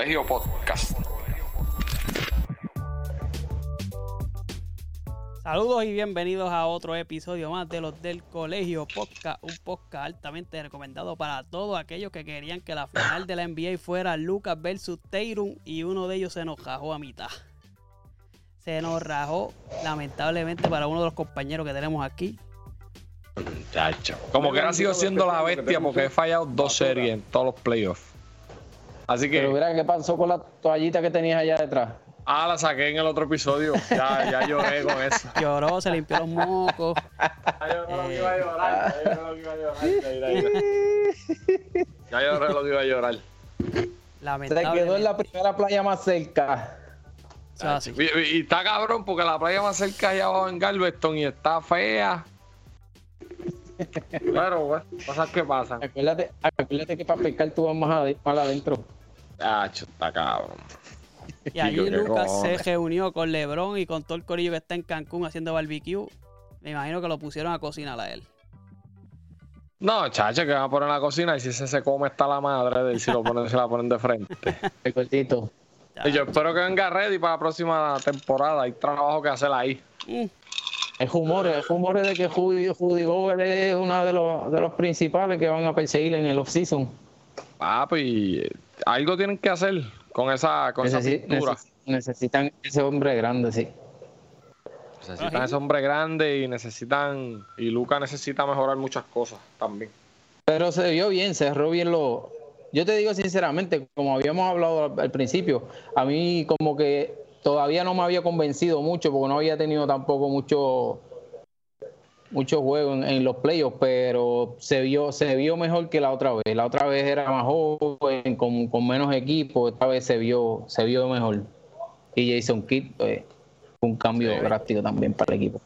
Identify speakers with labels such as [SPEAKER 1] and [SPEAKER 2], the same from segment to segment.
[SPEAKER 1] Colegio Podcast.
[SPEAKER 2] Saludos y bienvenidos a otro episodio más de los del Colegio Podcast, un podcast altamente recomendado para todos aquellos que querían que la final de la NBA fuera Lucas versus Tayrum y uno de ellos se nos rajó a mitad. Se nos rajó lamentablemente para uno de los compañeros que tenemos aquí.
[SPEAKER 3] Chacho. Como que ha sido siendo la bestia porque he fallado dos series en todos los playoffs. Así que.
[SPEAKER 4] Pero mira qué pasó con la toallita que tenías allá detrás.
[SPEAKER 3] Ah, la saqué en el otro episodio. Ya, ya lloré con eso.
[SPEAKER 2] Lloró, se limpió los mocos.
[SPEAKER 3] Ya lloré lo que iba a llorar. Ya lloré lo que iba a llorar. Ya lloré lo que iba a llorar.
[SPEAKER 4] Se
[SPEAKER 2] Lamentablemente.
[SPEAKER 4] quedó en la primera playa más cerca.
[SPEAKER 3] Y, está cabrón porque la playa más cerca allá abajo en Galveston y está fea. Pero, pues, cosas que pasan.
[SPEAKER 4] Acuérdate, acuérdate que para pescar tú vas más adentro.
[SPEAKER 3] Chacho, está cabrón.
[SPEAKER 2] Y allí Lucas se reunió con LeBron y con todo el corillo que está en Cancún haciendo barbecue. Me imagino que lo pusieron a cocinar a él.
[SPEAKER 3] No, chacho, que van a poner en la cocina y si ese se come está la madre de él si lo ponen, se la ponen de frente.
[SPEAKER 4] El cortito.
[SPEAKER 3] Y yo espero que venga ready para la próxima temporada. Hay trabajo que hacer ahí.
[SPEAKER 2] Mm,
[SPEAKER 4] Hay rumores, hay rumores de que Judy, Judy Gobert es uno de los, de los principales que van a perseguir en el off-season.
[SPEAKER 3] Papi, algo tienen que hacer con esa, con esa pintura.
[SPEAKER 4] neces- necesitan ese hombre grande, sí.
[SPEAKER 3] Necesitan ese hombre grande y necesitan. Y Luca necesita mejorar muchas cosas también.
[SPEAKER 4] Pero se vio bien, cerró bien lo. Yo te digo sinceramente, como habíamos hablado al, al principio, a mí como que todavía no me había convencido mucho porque no había tenido tampoco mucho mucho juego en, los playoffs, pero se vio se vio mejor que la otra vez. La otra vez era más joven, con, con menos equipo, esta vez se vio se vio mejor. Y Jason Kidd fue un cambio
[SPEAKER 3] Sí.
[SPEAKER 4] drástico también para el equipo.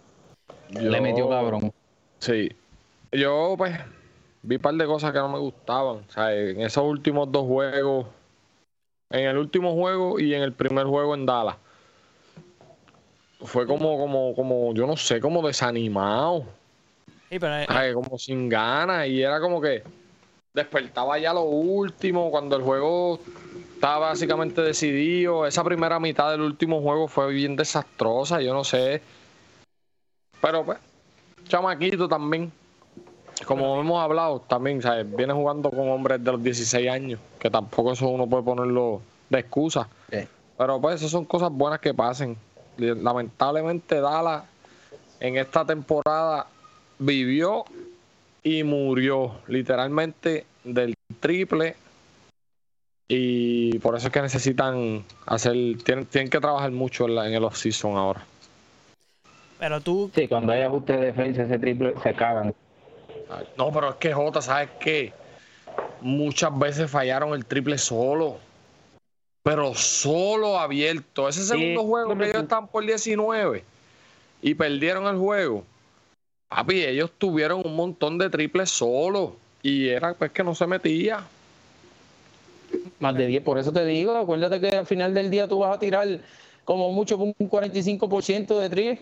[SPEAKER 4] Le metió cabrón.
[SPEAKER 3] Sí. Yo, pues, vi un par de cosas que no me gustaban. O sea, en esos últimos dos juegos. En el último juego y en el primer juego en Dallas. Fue como, como, como, yo no sé, como desanimado.
[SPEAKER 2] sí, pero eh,
[SPEAKER 3] Ay, como sin ganas. Y era como que despertaba ya lo último, cuando el juego estaba básicamente decidido. Esa primera mitad del último juego fue bien desastrosa, yo no sé. Pero pues, chamaquito también. Como hemos hablado, también, ¿sabes? Viene jugando con hombres de los 16 años, que tampoco eso uno puede ponerlo de excusa. Pero pues, esas son cosas buenas que pasen. Lamentablemente, Dallas en esta temporada vivió y murió literalmente del triple. Y por eso es que necesitan hacer tienen, tienen que trabajar mucho en, la- en el off season ahora.
[SPEAKER 2] Pero tú,
[SPEAKER 4] Sí, cuando hay ajuste de defensa ese triple se cagan.
[SPEAKER 3] no pero es que Jota sabes qué muchas veces fallaron el triple solo pero solo abierto ese segundo
[SPEAKER 4] Sí,
[SPEAKER 3] juego que ellos están por 19 y perdieron el juego papi ellos tuvieron un montón de triples solo y era pues que no se metía
[SPEAKER 4] Más de 10, por eso te digo, acuérdate que al final del día tú vas a tirar como mucho un 45% de tri.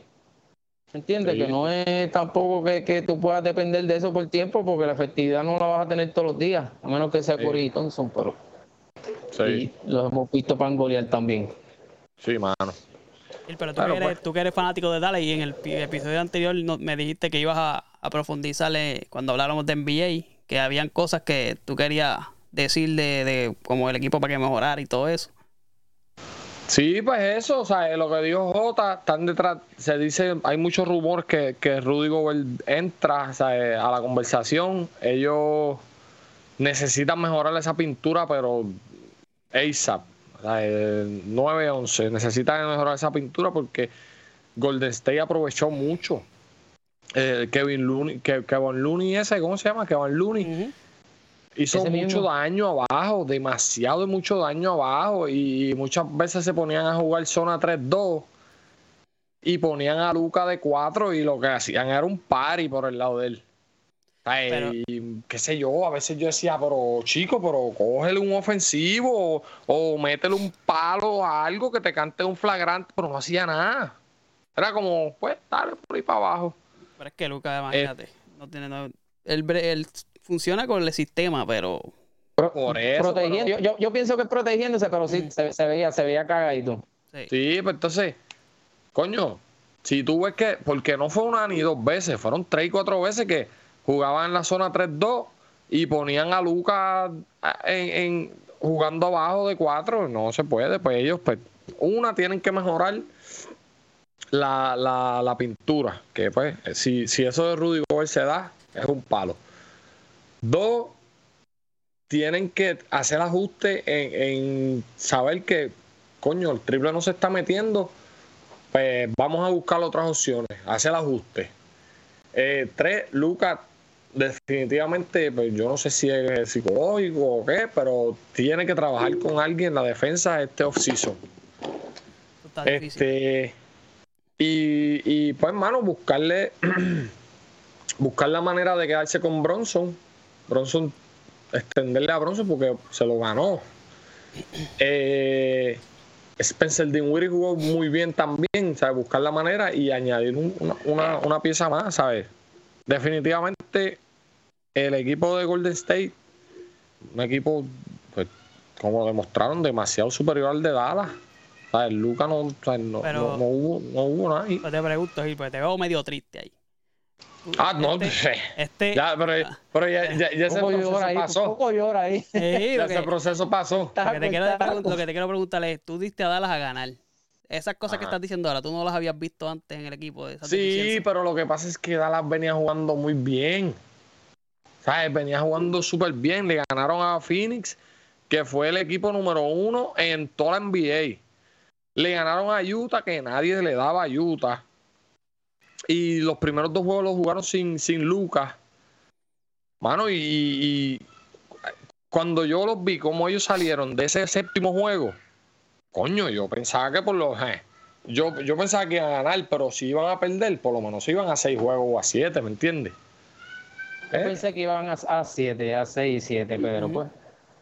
[SPEAKER 4] ¿Entiendes?
[SPEAKER 3] Sí.
[SPEAKER 4] Que no es tampoco que, que tú puedas depender de eso por tiempo, porque la efectividad no la vas a tener todos los días, a menos que sea
[SPEAKER 3] Sí.
[SPEAKER 4] Corey Thompson, pero
[SPEAKER 3] sí
[SPEAKER 4] y lo hemos visto para golear también.
[SPEAKER 3] sí mano
[SPEAKER 2] pero tú,
[SPEAKER 3] Claro,
[SPEAKER 2] que eres,
[SPEAKER 3] pues.
[SPEAKER 2] tú que eres fanático de Dallas y en el pi- episodio anterior no- me dijiste que ibas a, a profundizarle cuando habláramos de NBA, que habían cosas que tú querías decir de, de como el equipo para que mejorara y todo eso.
[SPEAKER 3] Sí, pues eso, o sea, lo que dijo Jota, están detrás, se dice, hay muchos rumores que, que Rudy Gobert entra o sea, eh, a la conversación. Ellos necesitan mejorar esa pintura, pero ASAP, eh, 9-11, necesitan mejorar esa pintura porque Golden State aprovechó mucho. Eh, Kevin Looney, Ke- Kevin Looney ese, ¿cómo se llama? Kevin Looney hizo
[SPEAKER 4] Ese
[SPEAKER 3] mucho
[SPEAKER 4] mismo.
[SPEAKER 3] daño abajo, demasiado y mucho daño abajo. Y muchas veces se ponían a jugar zona 3-2 y ponían a Luca de 4 y lo que hacían era un party por el lado de él.
[SPEAKER 2] Pero-
[SPEAKER 3] y qué sé yo, a veces yo decía, pero chico, pero cógele un ofensivo o, o métele un palo a algo que te cante un flagrante, pero no hacía nada. Era como, pues, dale por ahí para abajo.
[SPEAKER 2] Pero es que Lucas, imagínate, no tiene, no- él, él funciona con el sistema, pero
[SPEAKER 3] Por eso,
[SPEAKER 4] protegiendo.
[SPEAKER 3] pero-
[SPEAKER 4] Yo, yo, yo pienso que es protegiéndose, pero sí se, se veía, se veía cagadito.
[SPEAKER 2] Sí.
[SPEAKER 3] Sí, pues entonces, coño, si tú ves que, porque no fue una ni dos veces, fueron tres y cuatro veces que jugaban en la zona 3-2 y ponían a Lucas en, en- jugando abajo de cuatro, no se puede, pues ellos, pues, una tienen que mejorar la, la, la pintura, que pues, si, si eso de Rudy Gobert se da, es un palo. Dos, tienen que hacer ajuste en, en saber que, coño, el triple no se está metiendo, pues vamos a buscar otras opciones, hacer ajuste. Eh, tres, Lucas, definitivamente, pues yo no sé si es psicológico o qué, pero tiene que trabajar con alguien en la defensa este off-season. Este, y, y pues, hermano, buscarle, buscar la manera de quedarse con Bronson. Bronson, extenderle a Bronson porque se lo ganó. Eh, Spencer Dinwiddie jugó muy bien también, ¿sabes? Buscar la manera y añadir un- una, una- una pieza más, ¿sabes? Definitivamente el equipo de Golden State, un equipo, pues, como demostraron, demasiado superior al de Dallas. ¿Sabes? Luca no, ¿sabes? no,
[SPEAKER 2] Pero-
[SPEAKER 3] no, no hubo, no hubo nada ahí.
[SPEAKER 2] Pues te pregunto, Gil, porque te veo medio triste ahí.
[SPEAKER 3] Ah, no,
[SPEAKER 2] Este, este-
[SPEAKER 3] ya, pero, pero ya, ya, ya ese proceso
[SPEAKER 4] ahí,
[SPEAKER 3] pasó.
[SPEAKER 4] poco llora ahí.
[SPEAKER 2] Sí,
[SPEAKER 3] Ya
[SPEAKER 2] lo que-
[SPEAKER 3] ese proceso pasó.
[SPEAKER 2] lo que te quiero lo que te quiero preguntar es, tú diste a Dallas a ganar. Esas cosas que estás diciendo ahora, tú no las habías visto antes en el equipo. De esas
[SPEAKER 3] Sí, pero lo que pasa es que Dallas venía jugando muy bien. ¿Sabes? Venía jugando súper bien. Le ganaron a Phoenix, que fue el equipo número uno en toda la NBA. Le ganaron a Utah, que nadie le daba a Utah. Y los primeros dos juegos los jugaron sin, sin Lucas. Mano, y, y cuando yo los vi, cómo ellos salieron de ese séptimo juego, coño, yo pensaba que por los. eh, yo, yo pensaba que iban a ganar, pero si iban a perder, por lo menos iban a seis juegos o a siete, ¿me entiendes?
[SPEAKER 4] Yo
[SPEAKER 3] ¿Eh?
[SPEAKER 4] pensé que iban a, a 7, a 6 y 7, pero pues.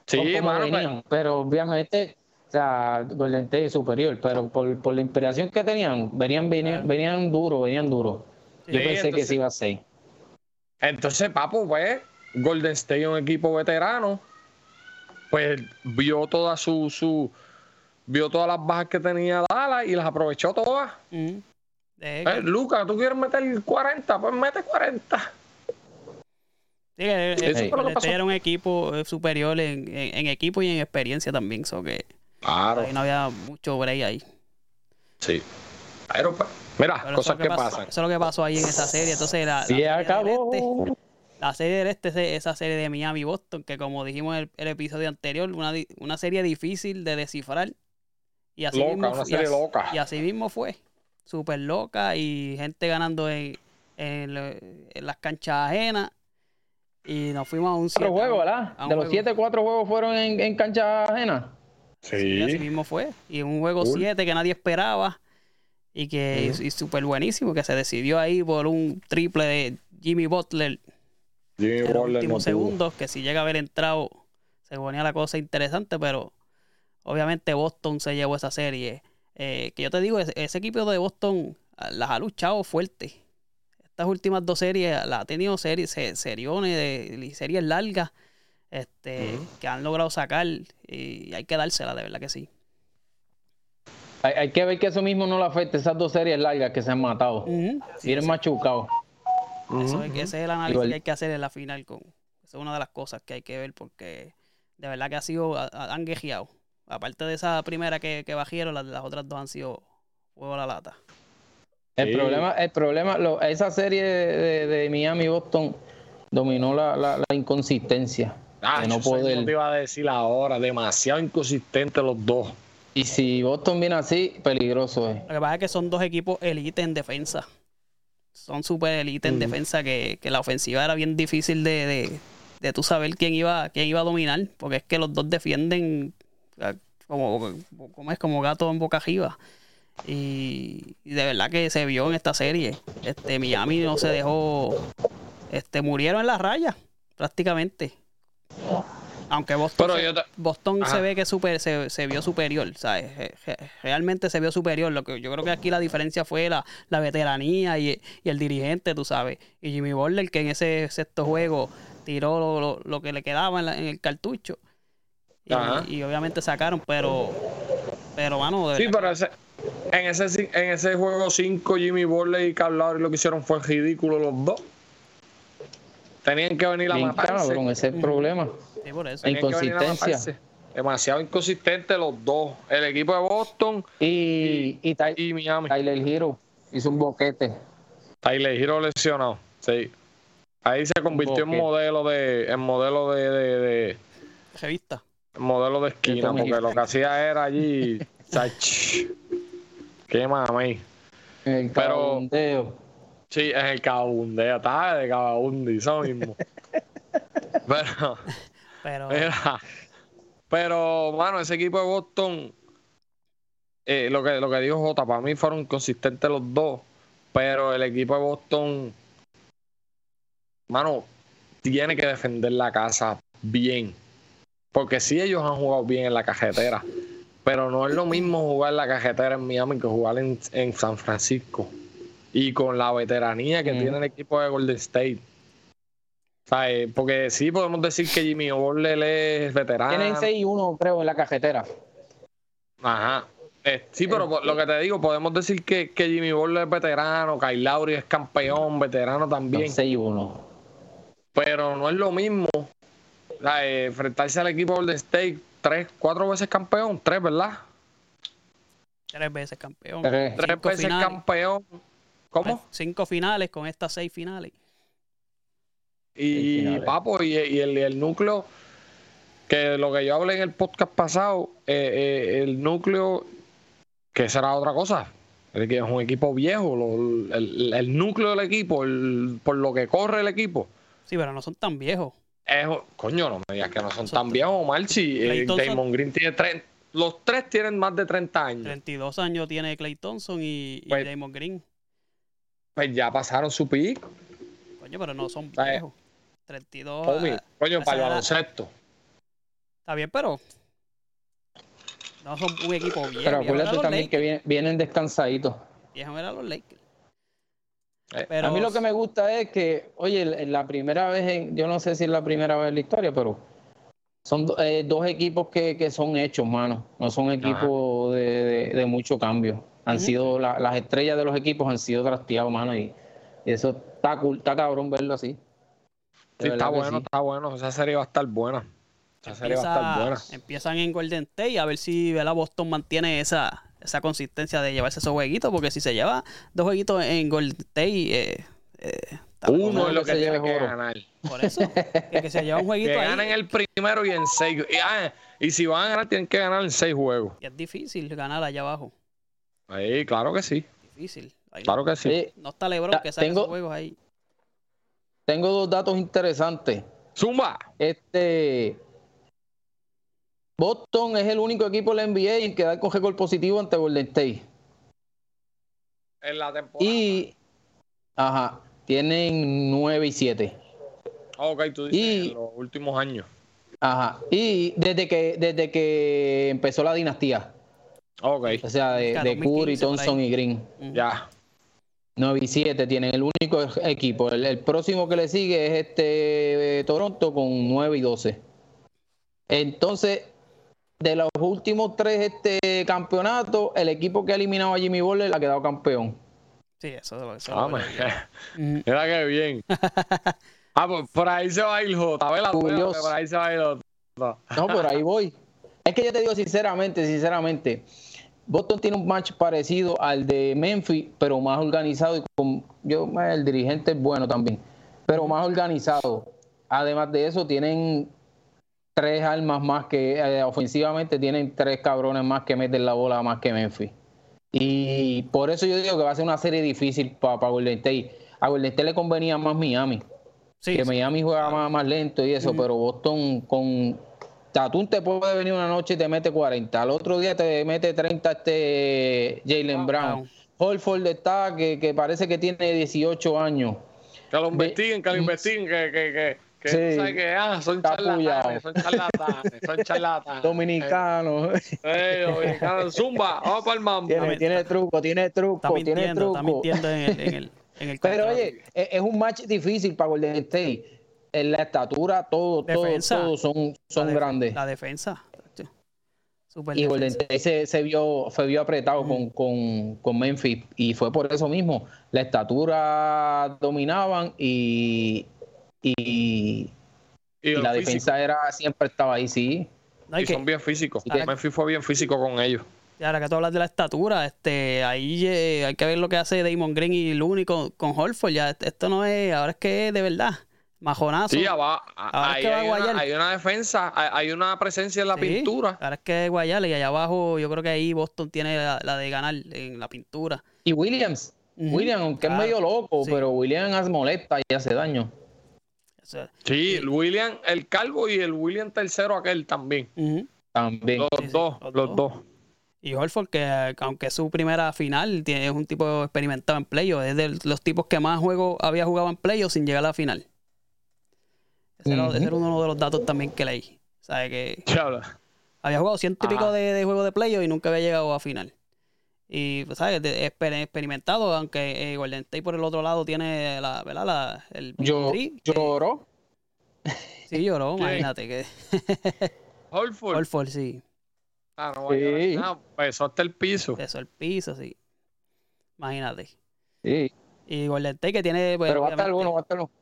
[SPEAKER 3] Sí, mano, pues,
[SPEAKER 4] venían, pero obviamente, o sea, Golden State es superior, pero por, por la inspiración que tenían, venían, venían, venían duro, venían duro. Yo
[SPEAKER 3] Sí,
[SPEAKER 4] pensé que se iba a 6.
[SPEAKER 3] Entonces, papo, pues, Golden State, un equipo veterano, pues vio toda su, su vio todas las bajas que tenía Dallas y las aprovechó todas.
[SPEAKER 2] Ujú. Eh,
[SPEAKER 3] Eh, Lucas, ¿tú quieres meter 40? Pues mete 40.
[SPEAKER 2] Sí, que, eh,
[SPEAKER 3] Eso fue lo que pasó.
[SPEAKER 2] era un equipo superior en, en- en equipo y en experiencia también, so que
[SPEAKER 3] Claro.
[SPEAKER 2] ahí no había mucho break ahí.
[SPEAKER 3] Sí. Pero, pues, mira,
[SPEAKER 2] Pero
[SPEAKER 3] cosas que
[SPEAKER 2] pasó-
[SPEAKER 3] pasan.
[SPEAKER 2] Eso es lo que pasó ahí en esa serie. Entonces, la, la
[SPEAKER 4] Sí,
[SPEAKER 2] serie del
[SPEAKER 4] acabó.
[SPEAKER 2] este- la serie del este, esa serie de Miami-Boston, que como dijimos en el, el episodio anterior, una, una serie difícil de descifrar. Y así,
[SPEAKER 3] Loca,
[SPEAKER 2] mismo,
[SPEAKER 3] una
[SPEAKER 2] y así-
[SPEAKER 3] loca.
[SPEAKER 2] y así mismo fue. Súper loca y gente ganando en, en las canchas ajenas. Y nos fuimos a un
[SPEAKER 4] Cuatro
[SPEAKER 2] siete-
[SPEAKER 4] juegos, ¿verdad?
[SPEAKER 2] un
[SPEAKER 4] De los
[SPEAKER 2] juego.
[SPEAKER 4] 7, 4 juegos fueron en, en cancha ajena.
[SPEAKER 2] Y así
[SPEAKER 3] Sí.
[SPEAKER 2] mismo fue. Y un juego
[SPEAKER 3] Cool.
[SPEAKER 2] 7 que nadie esperaba. Y que y súper buenísimo, que se decidió ahí por un triple de Jimmy Butler
[SPEAKER 3] Jimmy
[SPEAKER 2] en los
[SPEAKER 3] Butler no
[SPEAKER 2] últimos segundos, que si llega a haber entrado, se ponía la cosa interesante, pero obviamente Boston se llevó esa serie. Eh, que yo te digo, ese, ese equipo de Boston ah, las ha luchado fuerte. Estas últimas dos series, las ha tenido series, se- seriones, de, y series largas, este, que han logrado sacar, y hay que dársela, de verdad que sí.
[SPEAKER 4] Hay, hay que ver que eso mismo no le afecte esas dos series largas que se han matado.
[SPEAKER 2] Sí,
[SPEAKER 4] Vienen machucados.
[SPEAKER 2] Eso es, que ese es el análisis
[SPEAKER 4] Igual.
[SPEAKER 2] que hay que hacer en la final. Con, esa es una de las cosas que hay que ver porque de verdad que ha sido, ha- ha- han guejeado. Aparte de esa primera que, que bajaron, las, las otras dos han sido huevo a la lata.
[SPEAKER 4] El
[SPEAKER 3] Sí.
[SPEAKER 4] problema, el problema, lo- esa serie de, de Miami y Boston dominó la, la- la inconsistencia
[SPEAKER 3] Ah,
[SPEAKER 4] de no poder.
[SPEAKER 3] te iba a decir ahora. Demasiado inconsistentes los dos.
[SPEAKER 4] Y si Boston viene así, peligroso es.
[SPEAKER 2] Lo que pasa es que son dos equipos elite en defensa. Son súper elite en defensa que, que la ofensiva era bien difícil de, de, de tú saber quién iba, quién iba a dominar. Porque es que los dos defienden como, como es como gato en boca arriba. Y, y de verdad que se vio en esta serie. Este Miami no se dejó. Este murieron en la raya, prácticamente. Aunque Boston,
[SPEAKER 3] Pero te-
[SPEAKER 2] Boston
[SPEAKER 3] Ajá.
[SPEAKER 2] se ve que super, se, se vio superior, ¿sabes? Re- re- Realmente se vio superior. Lo que yo creo que aquí la diferencia fue la, la veteranía y, y el dirigente, tú sabes. Y Jimmy Butler, que en ese sexto juego tiró lo, lo- lo que le quedaba en, la- en el cartucho. Y, obviamente sacaron, pero, pero mano,
[SPEAKER 3] sí, pero ese, en ese en ese juego 5 Jimmy Butler y Carl Lowry lo que hicieron fue ridículo los dos. Tenían que venir a matarse.
[SPEAKER 4] con ese problema.
[SPEAKER 2] Sí, por eso.
[SPEAKER 4] inconsistencia.
[SPEAKER 3] Demasiado inconsistente los dos. El equipo de Boston
[SPEAKER 4] y, y, Miami. Tyler Hero hizo un boquete.
[SPEAKER 3] Tyler Hero lesionado, sí. Ahí se convirtió en modelo de, en modelo de, de, de
[SPEAKER 2] revista.
[SPEAKER 3] Modelo de esquina, porque lo que hacía era allí. qué mami.
[SPEAKER 4] El Pero,
[SPEAKER 3] Sí, es el cabundeo, está de cabundi, eso mismo. pero, pero, pero, mano, ese equipo de Boston, eh, lo, que, lo que dijo Jota, para mí fueron consistentes los dos, pero el equipo de Boston, mano, tiene que defender la casa bien. Porque sí, ellos han jugado bien en la cajetera, pero no es lo mismo jugar en la cajetera en Miami que jugar en, en San Francisco y con la veteranía que tiene el equipo de Golden State. Eh, porque sí podemos decir que Jimmy Butler es veterano.
[SPEAKER 4] Tienen 6 y 1, creo, en la cajetera.
[SPEAKER 3] Ajá. Eh, sí, pero lo que te digo, podemos decir que, que Jimmy Butler es veterano, Kyle Lowry es campeón, veterano también.
[SPEAKER 4] 6 y 1.
[SPEAKER 3] Pero no es lo mismo eh, enfrentarse al equipo Golden State tres, cuatro veces campeón, tres, ¿verdad?
[SPEAKER 2] Tres veces campeón.
[SPEAKER 3] Tres, veces campeón ¿Cómo?
[SPEAKER 2] Cinco finales con estas seis finales.
[SPEAKER 3] Y, papo, y, el, núcleo, que lo que yo hablé en el podcast pasado, eh, eh, el núcleo, que será otra cosa. Es un equipo viejo, el, núcleo del equipo, por lo que corre el equipo.
[SPEAKER 2] Sí, pero no son tan viejos.
[SPEAKER 3] Coño, no me digas que no son, tan viejos, Omar. Si eh, Damon Green tiene tres, los tres tienen más de 30 años.
[SPEAKER 2] 32 años tiene Clay Thompson y, pues Damon Green.
[SPEAKER 3] Pues ya pasaron su pico.
[SPEAKER 2] Coño, pero no son viejos. 32.
[SPEAKER 3] coño, para el baloncesto.
[SPEAKER 2] Está bien, pero. No son un equipo viejo.
[SPEAKER 4] Pero acuérdate también que vienen, descansaditos.
[SPEAKER 2] Viejos eran los Lakers.
[SPEAKER 4] Eh, a mí lo que me gusta es que, oye, la primera vez, yo no sé si es la primera vez en la historia, pero son eh, dos equipos que, son hechos, mano. No son equipos de, mucho cambio han sido las estrellas de los equipos han sido trasteados, mano, y, eso está cool, está cabrón verlo así.
[SPEAKER 3] Sí, está bueno, está bueno. Esa serie va a estar buena. Esa serie va a estar buena.
[SPEAKER 2] Empiezan en Golden State a ver si la Boston mantiene esa, esa consistencia de llevarse esos jueguitos, porque si se lleva dos jueguitos en Golden State, eh,
[SPEAKER 3] eh, uno es lo que, tiene que ganar.
[SPEAKER 2] Por eso, que, se lleva un jueguito
[SPEAKER 3] que
[SPEAKER 2] ganen
[SPEAKER 3] el primero y en seis. Y, ah, y si van a ganar, tienen que ganar en seis juegos.
[SPEAKER 2] Y es difícil ganar allá abajo.
[SPEAKER 3] Ahí, claro que sí.
[SPEAKER 2] Difícil.
[SPEAKER 3] claro que sí.
[SPEAKER 2] No está Lebron que saque tengo, juegos ahí.
[SPEAKER 4] Tengo dos datos interesantes.
[SPEAKER 3] Zumba.
[SPEAKER 4] Este. Boston es el único equipo de la NBA en que da con récord positivo ante Golden State.
[SPEAKER 3] En la temporada.
[SPEAKER 4] Y. Ajá. Tienen 9 y 7.
[SPEAKER 3] ok, tú dices en los últimos años.
[SPEAKER 4] Ajá. Y desde que, desde que empezó la dinastía.
[SPEAKER 3] Okay.
[SPEAKER 4] O sea, de, de Curry, Thompson y Green.
[SPEAKER 3] Ya.
[SPEAKER 4] 9 y 7 tienen el único equipo. El, próximo que le sigue es este eh, Toronto con 9 y 12. Entonces, de los últimos tres este campeonatos, el equipo que ha eliminado a Jimmy Butler ha quedado campeón.
[SPEAKER 2] Sí, eso, eso
[SPEAKER 3] ah, Mira que bien. ah, pues por ahí se va a ir J. Por ahí se va a ir
[SPEAKER 4] No, por ahí voy. Es que yo te digo sinceramente, sinceramente, Boston tiene un match parecido al de Memphis, pero más organizado y con yo el dirigente es bueno también, pero más organizado. Además de eso, tienen tres armas más que eh, ofensivamente tienen tres cabrones más que meten la bola más que Memphis. Y por eso yo digo que va a ser una serie difícil para Golden State. A Golden State le convenía más Miami. que Miami juega más, más, lento y eso, pero Boston con Tatum te puede venir una noche y te mete 40. Al otro día te mete 30 este Jalen Brown. Holford está que, que, parece que tiene 18 años.
[SPEAKER 3] Que lo investiguen, que lo investiguen, que, que, que, que sí, sabes que ah, son charlatanes, son charlatanes, son charlatanes.
[SPEAKER 4] Dominicanos.
[SPEAKER 3] Eh, dominicanos. Zumba, vamos para el mambo.
[SPEAKER 4] Tiene, tiene truco, tiene truco, tiene truco.
[SPEAKER 2] Está mintiendo en el, en el, en el
[SPEAKER 4] Pero oye, es un match difícil para Golden State en la estatura, todo, todo, todo son, son grandes.
[SPEAKER 2] La defensa.
[SPEAKER 4] y Golden State se, se, vio, se vio apretado con, con, con, Memphis y fue por eso mismo. La estatura dominaban y, y, la defensa era siempre estaba ahí, sí.
[SPEAKER 3] y son bien físicos. Memphis fue bien físico con ellos.
[SPEAKER 2] Y ahora que tú hablas de la estatura, este, ahí eh, hay que ver lo que hace Damon Green y Looney con, con Holford. Ya, esto no es, ahora es que es de verdad. Majonazo.
[SPEAKER 3] Sí, va, ahí hay, una, hay, una, defensa, hay, una presencia en la pintura.
[SPEAKER 2] Ahora es que es Guayale y allá abajo yo creo que ahí Boston tiene la, de ganar en la pintura.
[SPEAKER 4] Y Williams, Williams, aunque es medio loco, pero Williams molesta y hace daño.
[SPEAKER 3] Sí, William el calvo y el William tercero aquel también.
[SPEAKER 4] También.
[SPEAKER 3] Los dos, los, dos.
[SPEAKER 2] Y Holford, que aunque es su primera final, tiene, es un tipo experimentado en playoffs. Es de los tipos que más juego había jugado en playoffs sin llegar a la final. Ese, era, uno de los datos también que leí. ¿Sabe que Había jugado ciento y pico de, de juegos de playoffs y nunca había llegado a final. Y, pues, ¿sabes? experimentado, aunque eh, Golden State por el otro lado tiene la, ¿verdad? La, el
[SPEAKER 4] Yo, lloró.
[SPEAKER 2] Sí, lloró, imagínate que.
[SPEAKER 3] Holford.
[SPEAKER 2] Holford, sí.
[SPEAKER 3] Ah, no sí. a pesó hasta el piso.
[SPEAKER 2] Pesó el piso, sí. Imagínate.
[SPEAKER 4] Sí.
[SPEAKER 2] Y Golden State que tiene.
[SPEAKER 4] Pues, Pero va a estar bueno, va a estar bueno.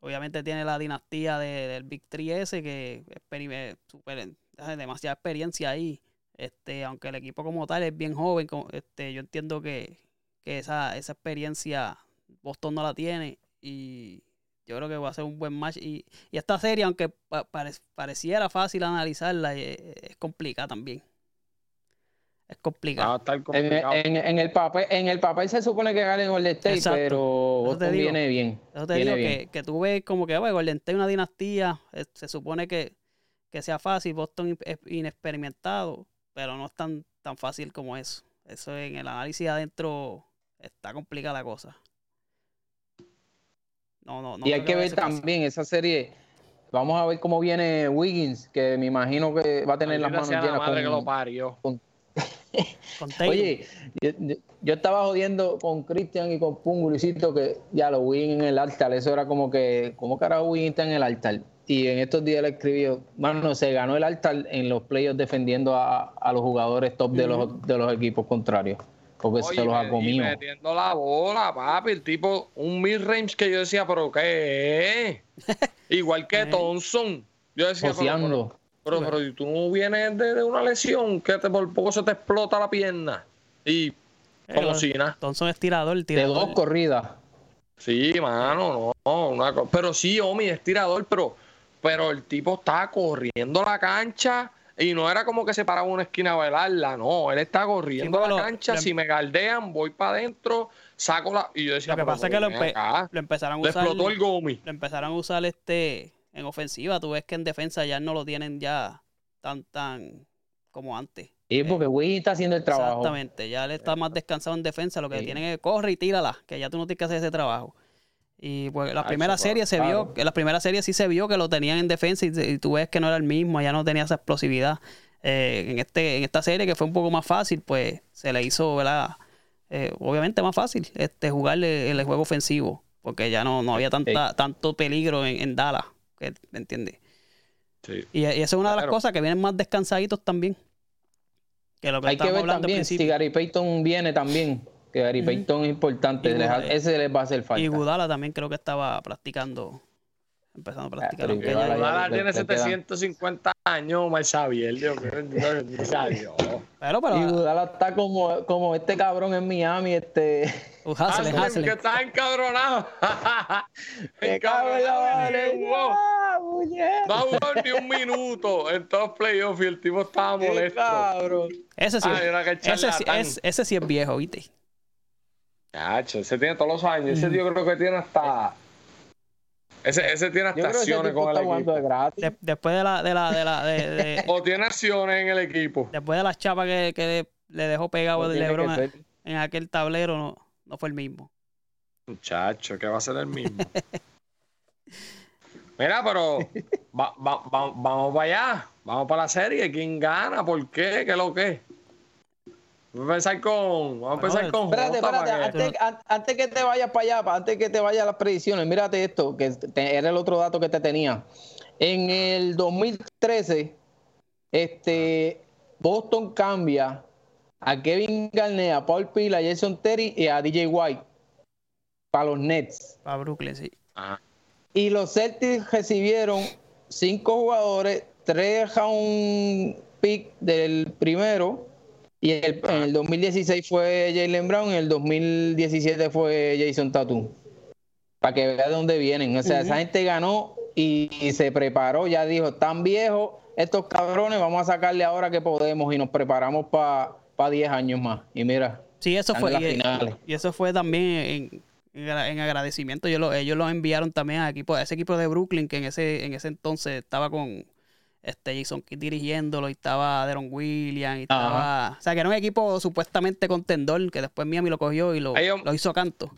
[SPEAKER 2] Obviamente tiene la dinastía del Big 3 S que es super, demasiada experiencia ahí. Este, aunque el equipo como tal es bien joven, este, yo entiendo que, esa, esa experiencia Boston no la tiene y yo creo que va a ser un buen match. Y, esta serie, aunque pareciera fácil analizarla, eh, es, complicada también. Es complicado.
[SPEAKER 4] En, el papel, en el papel se supone que gane Golden State, pero Boston viene bien.
[SPEAKER 2] Eso te digo Que, que, tú ves como que bueno, Golden State una dinastía, se supone que, que sea fácil, Boston es inexperimentado pero no es tan, tan fácil como eso. Eso en el análisis adentro está complicada la cosa.
[SPEAKER 4] No, no, no y hay que ver también esa serie. Vamos a ver cómo viene Wiggins, que me imagino que va a tener las manos llenas con, Oye, yo, estaba jodiendo con Cristian y con Pungulicito que ya lo Wiggins en el altar. Eso era como que, ¿cómo carajo Wiggins está en el altar? Y en estos días le escribió, mano, se ganó el altar en los playoffs defendiendo a, los jugadores top de, los, de los equipos contrarios. Porque se los ha comido.
[SPEAKER 3] metiendo la bola, papi. El tipo, un mid-range que yo decía, ¿pero qué Igual que Thompson. Yo decía, pero, pero, pero, tú no vienes de, una lesión que te, por poco se te explota la pierna. Y como si nada.
[SPEAKER 2] Thompson es tirador, tirador.
[SPEAKER 4] De dos corridas.
[SPEAKER 3] Sí, mano, no. Una, pero sí, Omi es tirador, pero pero el tipo estaba corriendo la cancha y no era como que se paraba una esquina a bailarla, no, él está corriendo la cancha, si me galdean, voy para adentro, saco la... Y yo decía,
[SPEAKER 2] lo que pasa es que lo, empezaron a usar...
[SPEAKER 3] explotó el gomi.
[SPEAKER 2] Lo empezaron a usar este en ofensiva, tú ves que en defensa ya no lo tienen ya tan, tan como antes.
[SPEAKER 4] Sí, porque Wii está haciendo el trabajo.
[SPEAKER 2] Exactamente, ya él está más descansado en defensa, lo que tienen es corre y tírala, que ya tú no tienes que hacer ese trabajo. Y pues la primera serie se vio, que la primera serie sí se vio que lo tenían en defensa y, tú ves que no era el mismo, ya no tenía esa explosividad. Eh, en este en esta serie que fue un poco más fácil, pues se le hizo, ¿verdad? Eh, obviamente más fácil este jugarle el juego ofensivo, porque ya no, no había tanta, tanto peligro en, en Dallas, ¿me entiendes? Sí. Y, esa es una de las cosas que vienen más descansaditos también.
[SPEAKER 4] Que lo que Hay que ver también si Gary Payton viene también que Gary Payton es importante. ese les va a hacer falta.
[SPEAKER 2] Y Gudala también creo que estaba practicando. Empezando a practicar.
[SPEAKER 3] Gudala, tiene 750 años, más Xavier. Dios
[SPEAKER 4] mío, pero, pero, y Gudala está como, como este cabrón en Miami, este.
[SPEAKER 2] Uh, Haslem,
[SPEAKER 3] Haslem. Que está encabronado.
[SPEAKER 4] encabronado.
[SPEAKER 3] No jugado ni un minuto en todos los playoffs y el tipo estaba molesto.
[SPEAKER 2] Cabrón. Ese sí, ese sí es viejo, ¿viste?
[SPEAKER 3] Cacho, ese tiene todos los años. Ese yo creo que tiene hasta. Ese, ese tiene hasta acciones con el equipo.
[SPEAKER 2] De después de la. De la, de la de,
[SPEAKER 3] o tiene acciones en el equipo.
[SPEAKER 2] Después de la chapa que, que le dejó pegado el Lebron en aquel tablero, no, no fue el mismo.
[SPEAKER 3] Muchacho, que va a ser el mismo. Mira, pero vamos para allá. Vamos para la serie. ¿Quién gana? ¿Por qué? ¿Qué es lo que? Vamos a empezar con. Vamos a empezar con.
[SPEAKER 4] Espérate, espérate. Antes, que te vayas para allá, antes que te vayas a las predicciones, mírate esto, que era el otro dato que te tenía. En el 2013, este, Boston cambia a Kevin Garnett, a Paul Peel, a Jason Terry y a DJ White para los Nets.
[SPEAKER 2] Para Brooklyn, sí.
[SPEAKER 4] Y los Celtics recibieron cinco jugadores, tres round pick del primero. Y en el 2016 fue Jalen Brown, en el 2017 fue Jason Tatum. Para que vea de dónde vienen. O sea, esa gente ganó y, se preparó. Ya dijo, tan viejos estos cabrones, vamos a sacarle ahora que podemos y nos preparamos para 10 años más. Y mira.
[SPEAKER 2] Sí, eso fue. Y, eso fue también en, agradecimiento. Ellos lo, ellos lo enviaron también a, equipo, a ese equipo de Brooklyn que en ese, en ese entonces estaba con este Jason Kidd dirigiéndolo y estaba Deron Williams y estaba... O sea, que era un equipo supuestamente contendor que después Miami lo cogió y lo, lo hizo canto.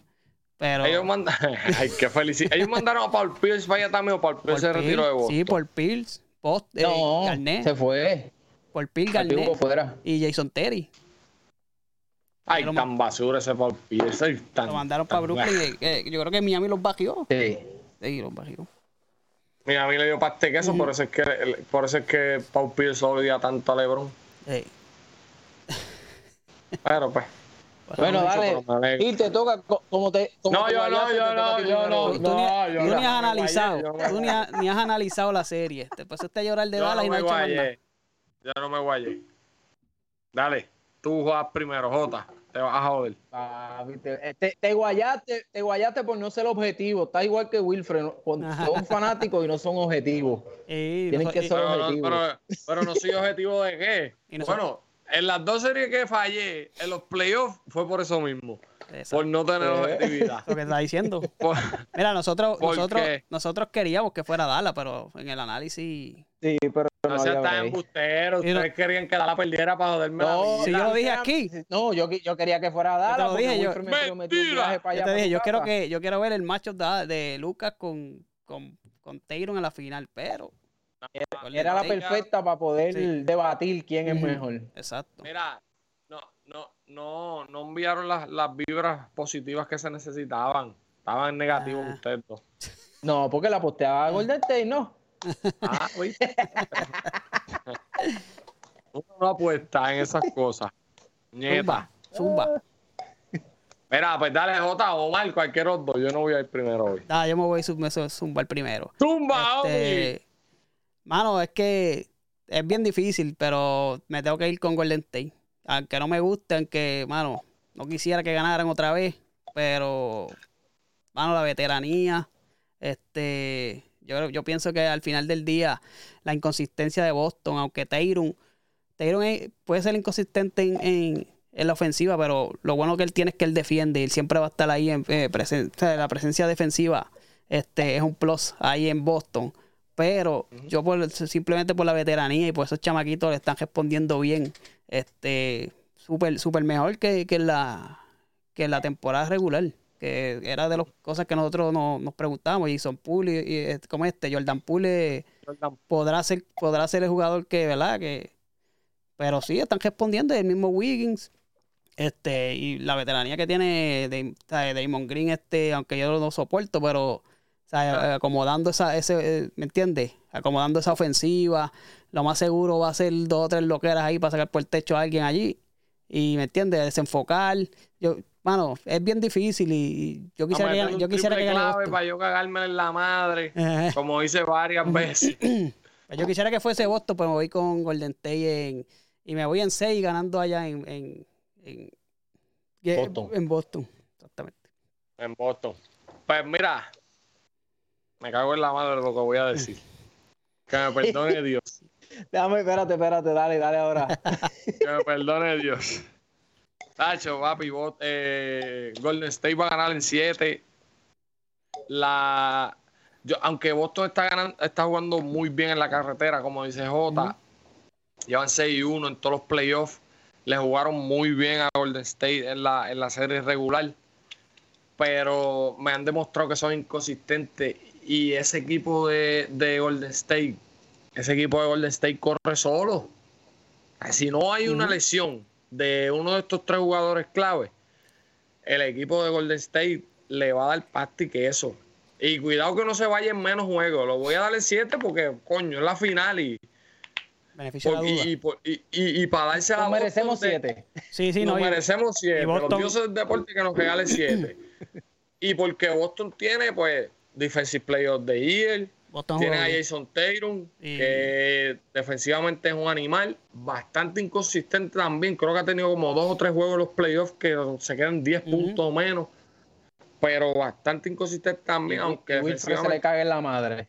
[SPEAKER 2] Pero...
[SPEAKER 3] Ellos, mandaron... Ay, qué felicidad. Ellos mandaron a Paul Pierce para allá también o Paul Pierce se retiró de Boston.
[SPEAKER 2] Sí, Paul Pierce. Post,
[SPEAKER 4] eh, no, se fue.
[SPEAKER 2] Paul Pierce, Garnett y Jason Terry.
[SPEAKER 3] Ay, tan basura ese Paul Pierce.
[SPEAKER 2] lo mandaron para Brooklyn. Eh, yo creo que Miami los bajó.
[SPEAKER 4] Sí.
[SPEAKER 2] Sí, los bajó.
[SPEAKER 3] Miami le dio paste queso, por eso es que por eso es que Paul Pierce odia tanto a LeBron.
[SPEAKER 2] Sí.
[SPEAKER 3] Pero pues.
[SPEAKER 4] Bueno, dale. Y te toca como te.
[SPEAKER 3] no, yo no, yo no, yo no. Tú,
[SPEAKER 2] ni, tú ni has analizado. Tú ni, has, analizado la serie. Después te a llorar de bala y no, he hecho nada.
[SPEAKER 3] Yo no me guayé. Dale, tú juegas primero, Jota te vas a joder.
[SPEAKER 4] Eh, te, te, guayaste, te guayaste por no ser objetivo. Está igual que Wilfred. Son fanáticos y no son objetivos. Tienen que ser objetivos.
[SPEAKER 3] pero, no soy objetivo de qué. bueno, en las dos series que fallé, en los playoffs, fue por eso mismo. Por no tener objetividad.
[SPEAKER 2] Lo que está diciendo. Mira, nosotros, nosotros, nosotros queríamos que fuera Dala, pero en el análisis.
[SPEAKER 4] Sí, pero
[SPEAKER 3] no, sean tan embusteros. Ustedes querían que Dala perdiera para joderme
[SPEAKER 2] no, Si yo lo dije aquí.
[SPEAKER 4] No, yo, yo quería que fuera Dala.
[SPEAKER 2] Yo te lo dije, yo. Mentira. Yo te dije, yo quiero, que, yo quiero ver el macho de Lucas con, con, con en la final, pero.
[SPEAKER 4] Era, la perfecta para poder debatir quién es mejor.
[SPEAKER 2] Exacto.
[SPEAKER 3] Mira, no, no, no, no enviaron las, las vibras positivas que se necesitaban. Estaban negativos ah. ustedes dos.
[SPEAKER 4] No, porque la posteaba Golden State, ¿no?
[SPEAKER 3] Ah, Uno no apuesta en esas cosas.
[SPEAKER 2] Nieta. Zumba.
[SPEAKER 3] Mira, pues dale Jota o Mal, cualquier otro. Yo no voy a ir primero hoy.
[SPEAKER 2] Ah, yo me voy a zumbar primero.
[SPEAKER 3] ¡Zumba, este,
[SPEAKER 2] Mano, es que es bien difícil, pero me tengo que ir con Golden State. Aunque no me guste, aunque, mano, no quisiera que ganaran otra vez, pero, mano, la veteranía, este, yo, yo pienso que al final del día, la inconsistencia de Boston, aunque Tayron, Tayron puede ser inconsistente en, en, la ofensiva, pero lo bueno que él tiene es que él defiende, él siempre va a estar ahí en eh, la presencia defensiva, este, es un plus ahí en Boston pero yo por, simplemente por la veteranía y por esos chamaquitos le están respondiendo bien, este, súper super mejor que, que, la, que la temporada regular, que era de las cosas que nosotros nos, preguntábamos, y son Poole y, y, como este, Jordan Poole podrá ser, podrá ser el jugador que, ¿verdad? Que, pero sí, están respondiendo, el mismo Wiggins, este, y la veteranía que tiene de, de Damon Green, este, aunque yo no lo soporto, pero acomodando esa, ese, eh, ¿me entiendes? Acomodando esa ofensiva. Lo más seguro va a ser dos o tres loqueras ahí para sacar por el techo a alguien allí. Y, ¿me entiendes? Desenfocar. Yo, mano, es bien difícil y yo quisiera que, yo quisiera que
[SPEAKER 3] clave para yo cagarme en la madre, como hice varias veces.
[SPEAKER 2] yo quisiera que fuese Boston, pero me voy con Golden State en, y me voy en 6 ganando allá en, en, en,
[SPEAKER 4] Boston.
[SPEAKER 2] en Boston. Exactamente.
[SPEAKER 3] En Boston. Pues mira, me cago en la madre lo que voy a decir. Que me perdone Dios.
[SPEAKER 4] Déjame, espérate, espérate, dale, dale ahora.
[SPEAKER 3] que me perdone Dios. Tacho, papi, eh, Golden State va a ganar en 7. La, yo, aunque Boston está, ganando, está jugando muy bien en la carretera, como dice Jota, llevan 6 y 1 en todos los playoffs. Le jugaron muy bien a Golden State en la, en la serie regular, pero me han demostrado que son inconsistentes y ese equipo de, Golden State, ese equipo de Golden State corre solo. Si no hay una lesión de uno de estos tres jugadores clave, el equipo de Golden State le va a dar pasti que eso. Y cuidado que no se vaya en menos juegos. Lo voy a dar en 7 porque, coño, es la final y
[SPEAKER 2] Beneficio de la
[SPEAKER 3] Porque-
[SPEAKER 2] duda.
[SPEAKER 3] y, y por- y- y- y para darse a
[SPEAKER 4] Nos merecemos
[SPEAKER 3] Boston de-
[SPEAKER 4] siete.
[SPEAKER 2] Sí, sí,
[SPEAKER 3] nos
[SPEAKER 2] no.
[SPEAKER 3] merecemos siete.
[SPEAKER 2] y Boston-
[SPEAKER 3] Los dioses del deporte que nos regalen siete. y porque Boston tiene, pues, Defensive Player of the Year,
[SPEAKER 2] Boston
[SPEAKER 3] tiene a. Jason Tatum,
[SPEAKER 2] Y-
[SPEAKER 3] que defensivamente es un animal, bastante inconsistente también. Creo que ha tenido como dos o tres juegos en los playoffs que se quedan 10
[SPEAKER 2] Ujú.
[SPEAKER 3] puntos o menos. Pero bastante inconsistente también, aunque
[SPEAKER 4] Y Wilfred se le caga en la madre.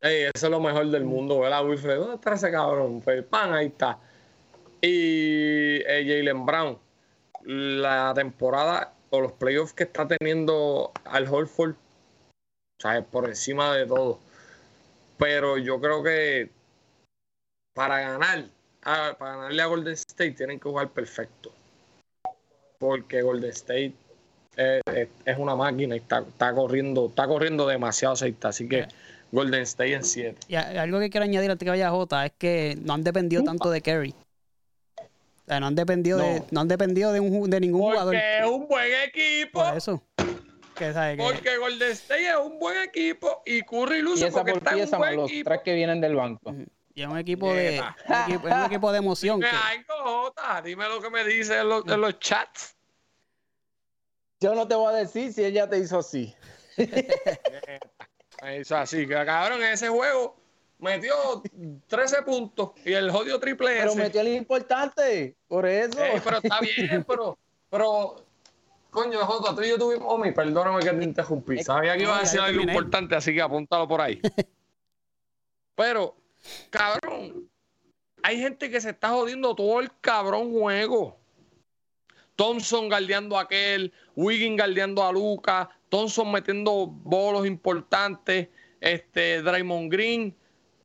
[SPEAKER 3] Ey, eso es lo mejor del mundo, ¿verdad, Wilfred? ¿Dónde está ese cabrón? Pues, pan, ahí está. Y eh, Jalen Brown, la temporada o los playoffs que está teniendo al Holford, ¿sabes? Por encima de todo. Pero yo creo que para ganar, a- para ganarle a Golden State tienen que jugar perfecto. Porque Golden State es, es- es una máquina y está, está corriendo, está corriendo demasiado aceite. Así que Golden State en 7.
[SPEAKER 2] Y algo que quiero añadir antes que vaya Jota es que no han dependido tanto de Kerry. O sea, no han dependido de,
[SPEAKER 3] No.
[SPEAKER 2] no han dependido de, un, de ningún jugador.
[SPEAKER 3] Porque es un buen equipo.
[SPEAKER 2] Por eso. Que, ¿sabe? que-
[SPEAKER 3] Porque Golden State es un buen equipo y Curry luce
[SPEAKER 4] Pieza
[SPEAKER 3] porque
[SPEAKER 4] por
[SPEAKER 3] está en un
[SPEAKER 4] pieza,
[SPEAKER 3] buen
[SPEAKER 4] los
[SPEAKER 3] equipo.
[SPEAKER 4] tres que vienen del banco.
[SPEAKER 2] Y es un equipo de, un equipo- es un equipo de emoción.
[SPEAKER 3] Dime
[SPEAKER 2] que-
[SPEAKER 3] algo, Jota. Dime lo que me dice en los, en los chats.
[SPEAKER 4] Yo no te voy a decir si ella te hizo así.
[SPEAKER 3] Me hizo así, que cabrón, en ese juego metió 13 puntos y el jodido triple
[SPEAKER 4] Pero
[SPEAKER 3] S.
[SPEAKER 4] metió el importante. Por eso.
[SPEAKER 3] Pero está bien, pero, pero, coño, Jota, tú y yo tuvimos, Omi, perdóname que te interrumpí. Sabía que iba a decir algo importante, así que apúntalo por ahí. Pero, cabrón, hay gente que se está jodiendo todo el cabrón juego. Thompson galdeando a aquel, Wiggin galdeando a Luca, Thompson metiendo bolos importantes, este Draymond Green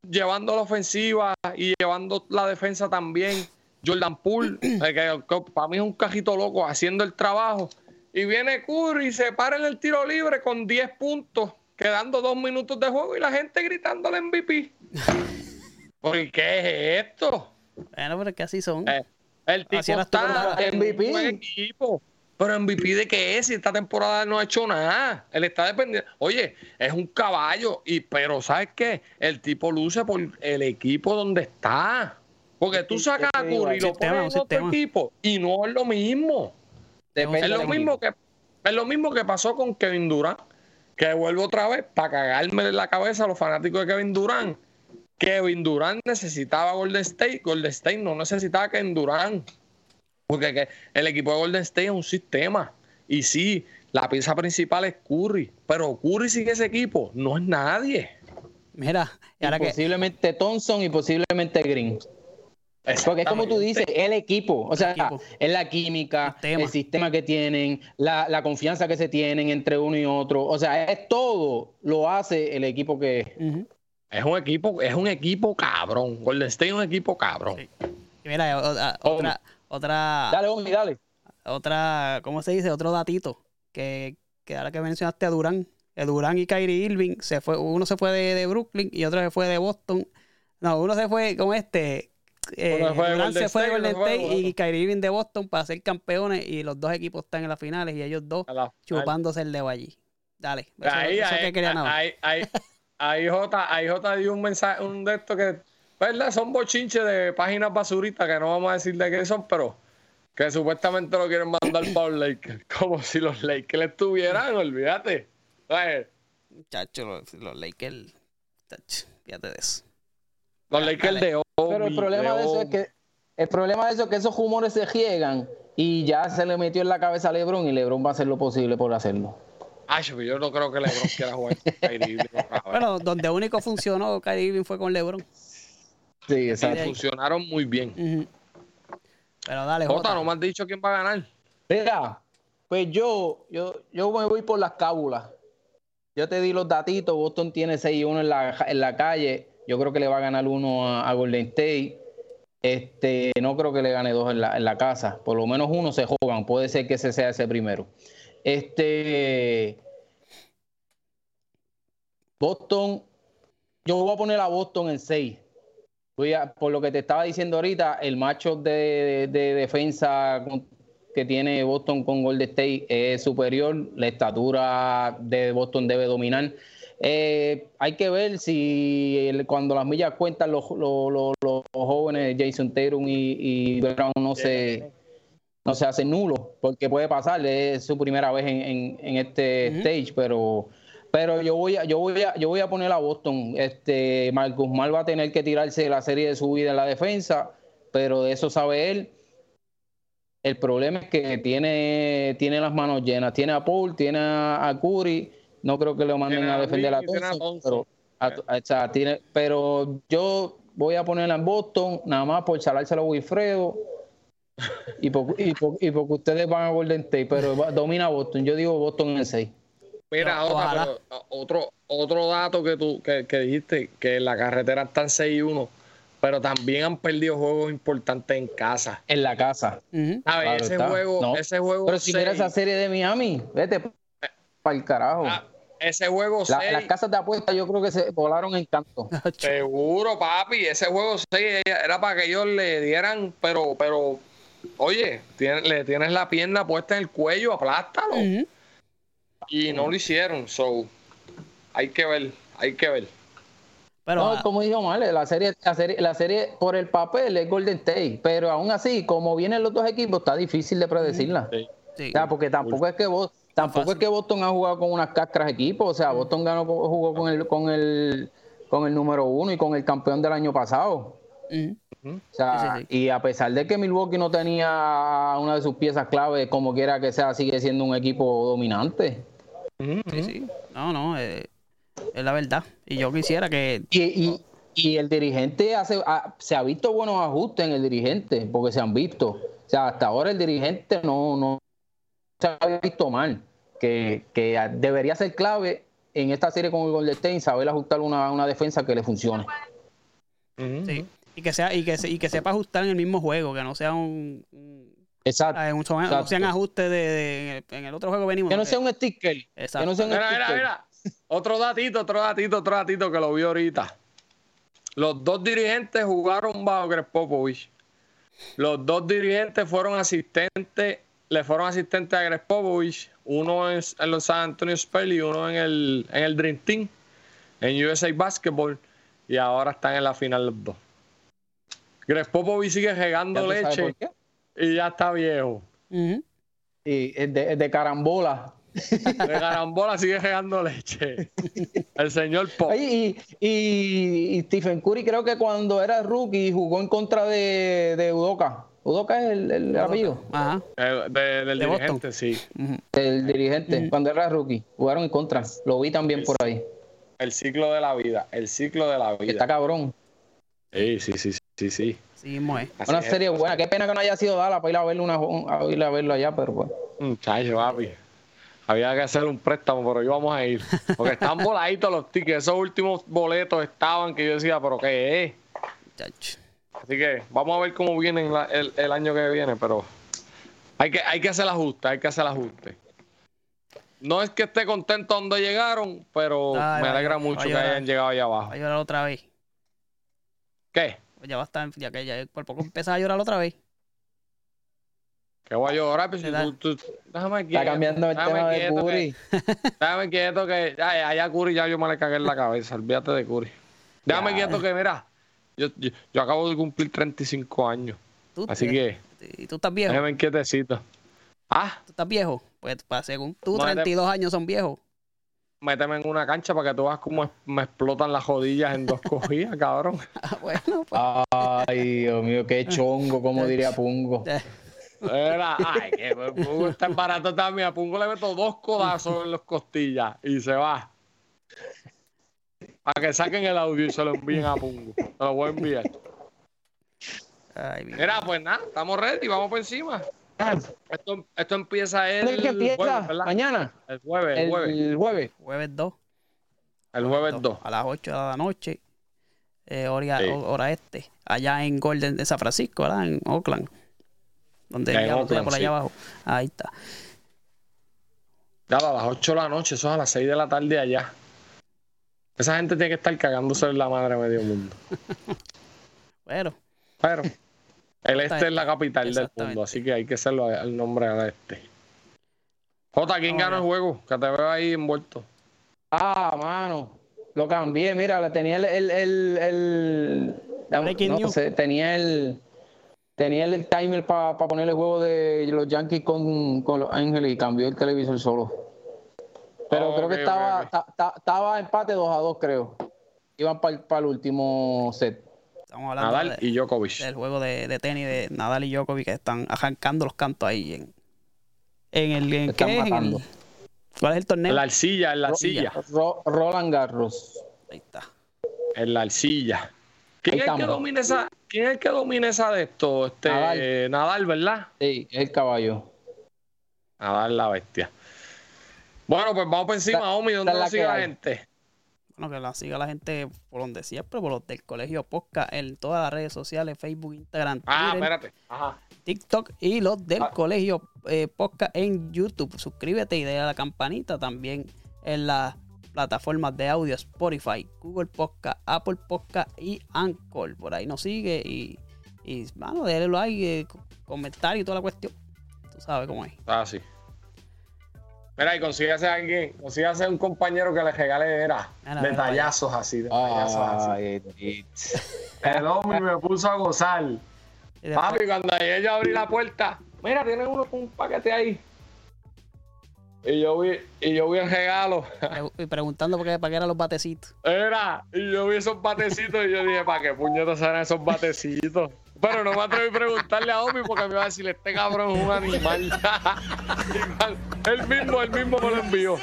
[SPEAKER 3] llevando la ofensiva y llevando la defensa también. Jordan Poole, eh, que, que para mí es un cajito loco haciendo el trabajo. Y viene Curry y se para en el tiro libre con 10 puntos, quedando dos minutos de juego y la gente gritando al MVP. ¿Por qué es esto?
[SPEAKER 2] Bueno, pero es que así son.
[SPEAKER 3] Eh, el tipo
[SPEAKER 2] Así
[SPEAKER 3] está en
[SPEAKER 4] MVP.
[SPEAKER 3] un equipo. Pero MVP de qué es si esta temporada no ha hecho nada. Él está dependiendo. Oye, es un caballo. Y, pero ¿sabes qué? El tipo luce por el equipo donde está. Porque tú sacas a Curry y lo
[SPEAKER 2] sistema,
[SPEAKER 3] pones en
[SPEAKER 2] un
[SPEAKER 3] otro
[SPEAKER 2] sistema.
[SPEAKER 3] equipo. Y no es lo mismo.
[SPEAKER 4] Depende
[SPEAKER 3] Es lo mismo
[SPEAKER 4] equipo.
[SPEAKER 3] que es lo mismo que pasó con Kevin Durant, que vuelvo otra vez para cagarme en la cabeza a los fanáticos de Kevin Durant. Kevin Durant necesitaba Golden State, Golden State no necesitaba a Kevin Durant. Porque que el equipo de Golden State es un sistema. Y sí, la pieza principal es Curry, pero Curry sin ese equipo no es nadie.
[SPEAKER 2] Mira, y ahora
[SPEAKER 4] Y
[SPEAKER 2] que.
[SPEAKER 4] posiblemente Thompson y posiblemente Green. Porque es como tú dices, el equipo, o sea,
[SPEAKER 2] equipo.
[SPEAKER 4] es la química, el sistema que tienen, la, la confianza que se tienen entre uno y otro, o sea, es todo lo hace el equipo que
[SPEAKER 2] Ujú.
[SPEAKER 3] Es un equipo, es un equipo cabrón. Golden State es un equipo cabrón.
[SPEAKER 2] Sí. Mira, o- o-
[SPEAKER 3] Oh.
[SPEAKER 2] otra, otra,
[SPEAKER 4] Dale, Omi, dale.
[SPEAKER 2] otra, ¿cómo se dice? Otro datito que, que ahora que mencionaste a Durán, el Durán y Kyrie Irving se fue, uno se fue de, de Brooklyn y otro se fue de Boston. No, uno se fue con este. Eh,
[SPEAKER 3] fue de
[SPEAKER 2] Durant
[SPEAKER 3] Golden
[SPEAKER 2] se fue de
[SPEAKER 3] State,
[SPEAKER 2] Golden
[SPEAKER 3] otro fue de
[SPEAKER 2] State y. Kyrie Irving de Boston para ser campeones y los dos equipos están en las finales y ellos dos
[SPEAKER 3] la-
[SPEAKER 2] chupándose el dedo allí. Dale, eso,
[SPEAKER 3] ahí,
[SPEAKER 2] eso
[SPEAKER 3] ahí,
[SPEAKER 2] que quería nada.
[SPEAKER 3] ahí, ahí, ahí J, ahí J dio un mensaje, un de estos que, ¿verdad? Son bochinches de páginas basuritas que no vamos a decir de qué son, pero que supuestamente lo quieren mandar para los Lakers. Como si los Lakers estuvieran, olvídate.
[SPEAKER 2] Muchachos, los, los Lakers. chacho, fíjate de eso.
[SPEAKER 3] Los
[SPEAKER 2] Dale.
[SPEAKER 3] Lakers de Obi,
[SPEAKER 4] Pero el problema de eso es que el problema de eso es que esos rumores se riegan y ya se le metió en la cabeza a LeBron y LeBron va a hacer lo posible por hacerlo.
[SPEAKER 3] Ay, yo yo no creo que LeBron quiera jugar con Kyrie.
[SPEAKER 2] Bueno, donde único funcionó Kyrie Irving fue con LeBron.
[SPEAKER 4] Sí,
[SPEAKER 3] Y
[SPEAKER 4] exacto.
[SPEAKER 3] funcionaron muy bien.
[SPEAKER 2] Ujú. Pero dale,
[SPEAKER 3] Jota,
[SPEAKER 2] Jota.
[SPEAKER 3] no me has dicho quién va a ganar.
[SPEAKER 4] Mira, pues yo, yo, yo me voy por las cábulas. Yo te di los datitos. Boston tiene 6 y 1 en la, en la calle. Yo creo que le va a ganar uno a, Golden State. Este, no creo que le gane dos en la, en la casa. Por lo menos uno se juegan. Puede ser que ese sea ese primero. Este. Boston. Yo voy a poner a Boston en 6. Voy por lo que te estaba diciendo ahorita, el macho de, de- de defensa que tiene Boston con Golden State es superior. La estatura de Boston debe dominar. Eh, hay que ver si cuando las millas cuentan los, los, jóvenes Jason Tatum y, Brown no se, no se hacen nulos, porque puede pasar, es su primera vez en, este stage, pero pero yo voy a, yo voy a, yo voy a poner a Boston. Este Marcus Mal va a tener que tirarse la serie de su vida en la defensa, pero de eso sabe él. El problema es que tiene, tiene las manos llenas. Tiene a Paul, tiene a Curry. No creo que lo manden a defender a Thompson, pero, tiene, pero yo voy a ponerla en Boston, nada más por salárselo a Wilfredo. Y, y, y porque ustedes van a Golden State, pero domina Boston. Yo digo Boston en 6.
[SPEAKER 3] Mira, otro, otro dato que tú que, dijiste, que la carretera está en 6-1, pero también han perdido juegos importantes en casa.
[SPEAKER 4] En la casa.
[SPEAKER 3] A ver, ese, juego, ese juego.
[SPEAKER 4] Pero si mira esa serie de Miami, vete para el carajo. Ah,
[SPEAKER 3] ese juego
[SPEAKER 4] la, Las casas de apuestas yo creo que se volaron en canto.
[SPEAKER 3] Seguro, papi. Ese juego 6 era para que ellos le dieran, pero, pero, oye, le tienes la pierna puesta en el cuello, aplástalo y no lo hicieron. So, hay que ver, hay que ver.
[SPEAKER 4] Pero, ah, como dijo la serie, la serie, la serie por el papel es Golden State, pero aún así, como vienen los dos equipos, está difícil de predecirla. Sí. porque tampoco es que vos, tampoco es que Boston ha jugado con unas cáscaras equipos, o sea, Boston ganó, jugó con el, con el, con el número uno y con el campeón del año pasado. O sea, y a pesar de que Milwaukee no tenía una de sus piezas clave, como quiera que sea, sigue siendo un equipo dominante.
[SPEAKER 2] Sí, sí. No, no, eh, es la verdad. Y yo quisiera que.
[SPEAKER 4] Y, y, el dirigente hace, se ha visto buenos ajustes en el dirigente, porque se han visto. O sea, hasta ahora el dirigente no, no se ha visto mal. Que, que debería ser clave en esta serie con el Golden State saber ajustar una, una defensa que le funcione.
[SPEAKER 2] Sí. Y que sea, y que, y que sepa ajustar en el mismo juego, que no sea un Exacto. Ah, no sean ajustes de, en el otro juego venimos.
[SPEAKER 4] Que no sea un sticker. Exacto. Que no sea un
[SPEAKER 3] mira, Mira, mira. Otro datito, otro datito, otro datito que lo vi ahorita. Los dos dirigentes jugaron bajo Greg Popovich. Los dos dirigentes fueron asistentes, le fueron asistentes a Greg Popovich, uno en, los San Antonio Spurs y uno en el, en el Dream Team, en USA Basketball, y ahora están en la final los dos. Greg Popovich sigue regando leche y ya está viejo.
[SPEAKER 4] Y es de, carambola.
[SPEAKER 3] De carambola sigue regando leche. El señor Pop.
[SPEAKER 4] Y, y, Stephen Curry creo que cuando era rookie jugó en contra de, de Udoka. Udoka es el, el apellido.
[SPEAKER 3] Ajá. del dirigente, sí.
[SPEAKER 4] El dirigente, cuando era rookie. Jugaron en contra. Lo vi también por ahí.
[SPEAKER 3] El ciclo de la vida. El ciclo de la vida.
[SPEAKER 4] Está cabrón.
[SPEAKER 3] Sí, sí, sí, sí, sí.
[SPEAKER 4] Una serie buena. Qué pena que no haya sido Dala para ir a verlo, una, a ir a verlo allá, pero pues.
[SPEAKER 3] Muchacho, papi. Había que hacer un préstamo, pero íbamos a ir. Porque están voladitos los tickets. Esos últimos boletos estaban que yo decía, pero ¿qué es? Así que vamos a ver cómo viene el, año que viene, pero hay que, hay que hacer el ajuste, hay que hacer el ajuste. No es que esté contento donde llegaron, pero me alegra mucho que hayan llegado allá abajo.
[SPEAKER 2] a llorar otra vez.
[SPEAKER 3] ¿Qué?
[SPEAKER 2] Pues ya va a estar, ya que ya por poco empieza a llorar otra vez.
[SPEAKER 3] Que voy a llorar, pero pues, si tú,
[SPEAKER 4] déjame quieto. Está cambiando el tema de Curry.
[SPEAKER 3] déjame quieto que ya, allá Curry ya yo me le cagué en la cabeza, olvídate de Curry. Déjame quieto que, mira, yo, yo, acabo de cumplir 35 años. Así que.
[SPEAKER 2] ¿Y tú estás viejo?
[SPEAKER 3] Déjame quietecito. ¿Ah?
[SPEAKER 2] ¿Tú estás viejo? Pues según tú, 32 años son viejos
[SPEAKER 3] méteme en una cancha para que tú veas cómo me explotan las jodillas en dos cogidas, cabrón.
[SPEAKER 2] Ah, bueno,
[SPEAKER 4] pues. Ay, Dios mío, qué chongo, como diría Pungo.
[SPEAKER 3] Era, ay, que Pungo está barato también. A Pungo le meto dos codazos en las costillas y se va. Para que saquen el audio y se lo envíen a Pungo. Se lo voy a enviar. Ay, Mira, pues nada, estamos ready, vamos por encima. Esto, esto empieza el.
[SPEAKER 4] que empieza? ¿Mañana?
[SPEAKER 3] El jueves. El jueves.
[SPEAKER 4] El jueves.
[SPEAKER 2] Jueves 2.
[SPEAKER 3] El jueves 2.
[SPEAKER 2] A las 8 de la noche. Eh, hora, este. Allá en Golden de San Francisco, ¿verdad? En Oakland. Donde ya Oakland, por allá abajo. Ahí está.
[SPEAKER 3] Ya a las 8 de la noche, eso es a las 6 de la tarde allá. Esa gente tiene que estar cagándose en la madre medio mundo.
[SPEAKER 2] bueno.
[SPEAKER 3] Pero. El este es la capital del mundo, así que hay que hacerlo al nombre del este. Jota, ¿quién gana el juego? Que te veo ahí envuelto.
[SPEAKER 4] Ah, mano. Lo cambié, mira, tenía el, el, el, el no sé, tenía el tenía el timer para poner el juego de los Yankees con, con los Ángeles y cambió el televisor solo. Pero creo que estaba, estaba empate 2 a 2, creo. Iban para el último set.
[SPEAKER 2] Estamos hablando
[SPEAKER 3] Nadal y Djokovic.
[SPEAKER 2] Del juego de, de, tenis de Nadal y Djokovic que están arrancando los cantos ahí en, en el. En, ¿qué es? En el, ¿Cuál es el torneo?
[SPEAKER 3] En la arcilla, en la arcilla.
[SPEAKER 4] Roland Garros.
[SPEAKER 2] Ahí está.
[SPEAKER 3] En la arcilla. ¿Quién es, el que domina esa, ¿Quién es el que domina esa de esto? Este, Nadal. Nadal, ¿verdad?
[SPEAKER 4] Sí, el caballo.
[SPEAKER 3] Nadal la bestia. Bueno, pues vamos por encima, Omi, ¿dónde la sigue la gente?
[SPEAKER 2] Bueno, que la siga la gente por donde siempre, por los del colegio Posca, en todas las redes sociales, Facebook, Instagram,
[SPEAKER 3] ah, espérate.
[SPEAKER 2] TikTok y los del ah. colegio eh, Posca en YouTube. Suscríbete y dale a la campanita también en las plataformas de audio Spotify, Google Podcast, Apple Podcast y Anchor. Por ahí nos sigue y, y bueno, déle like, eh, comentario y toda la cuestión. Tú sabes cómo es.
[SPEAKER 3] Ah, sí. Mira, y consígase a alguien, consígase un compañero que le regale era, detallazos así, detallazos así. El hombre me puso a gozar. Papi, cuando ella abrí la puerta, mira, tiene uno con un paquete ahí. Y yo vi, y yo vi el regalo.
[SPEAKER 2] Y preguntando por qué, para qué eran los batecitos.
[SPEAKER 3] Era, y yo vi esos batecitos y yo dije, ¿para qué puñetas eran esos batecitos? Pero no me atreví a preguntarle a Omi porque me iba a decir, este cabrón es un animal. él mismo, él mismo me lo envió.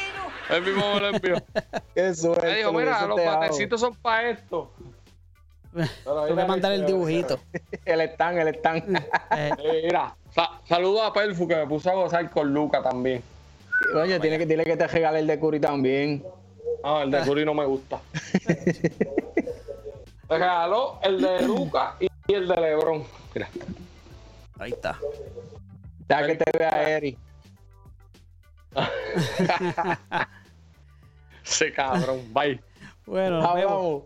[SPEAKER 3] Él mismo me lo envió.
[SPEAKER 4] Eso es.
[SPEAKER 3] Me dijo, mira, los patecitos son para esto.
[SPEAKER 2] Tengo que mandar el dibujito.
[SPEAKER 4] el stand, el stand.
[SPEAKER 3] Eh, mira, saludo a Perfu que me puso a gozar con Luca también.
[SPEAKER 4] Oye, tiene que, tiene que te regale el de Curi también.
[SPEAKER 3] Ah, el de Curi no me gusta. Te regaló el de Luca y el de Lebron. Mira.
[SPEAKER 2] Ahí está.
[SPEAKER 4] Ya que te vea Eri.
[SPEAKER 3] Se cabrón. Bye.
[SPEAKER 2] Bueno, nos vemos.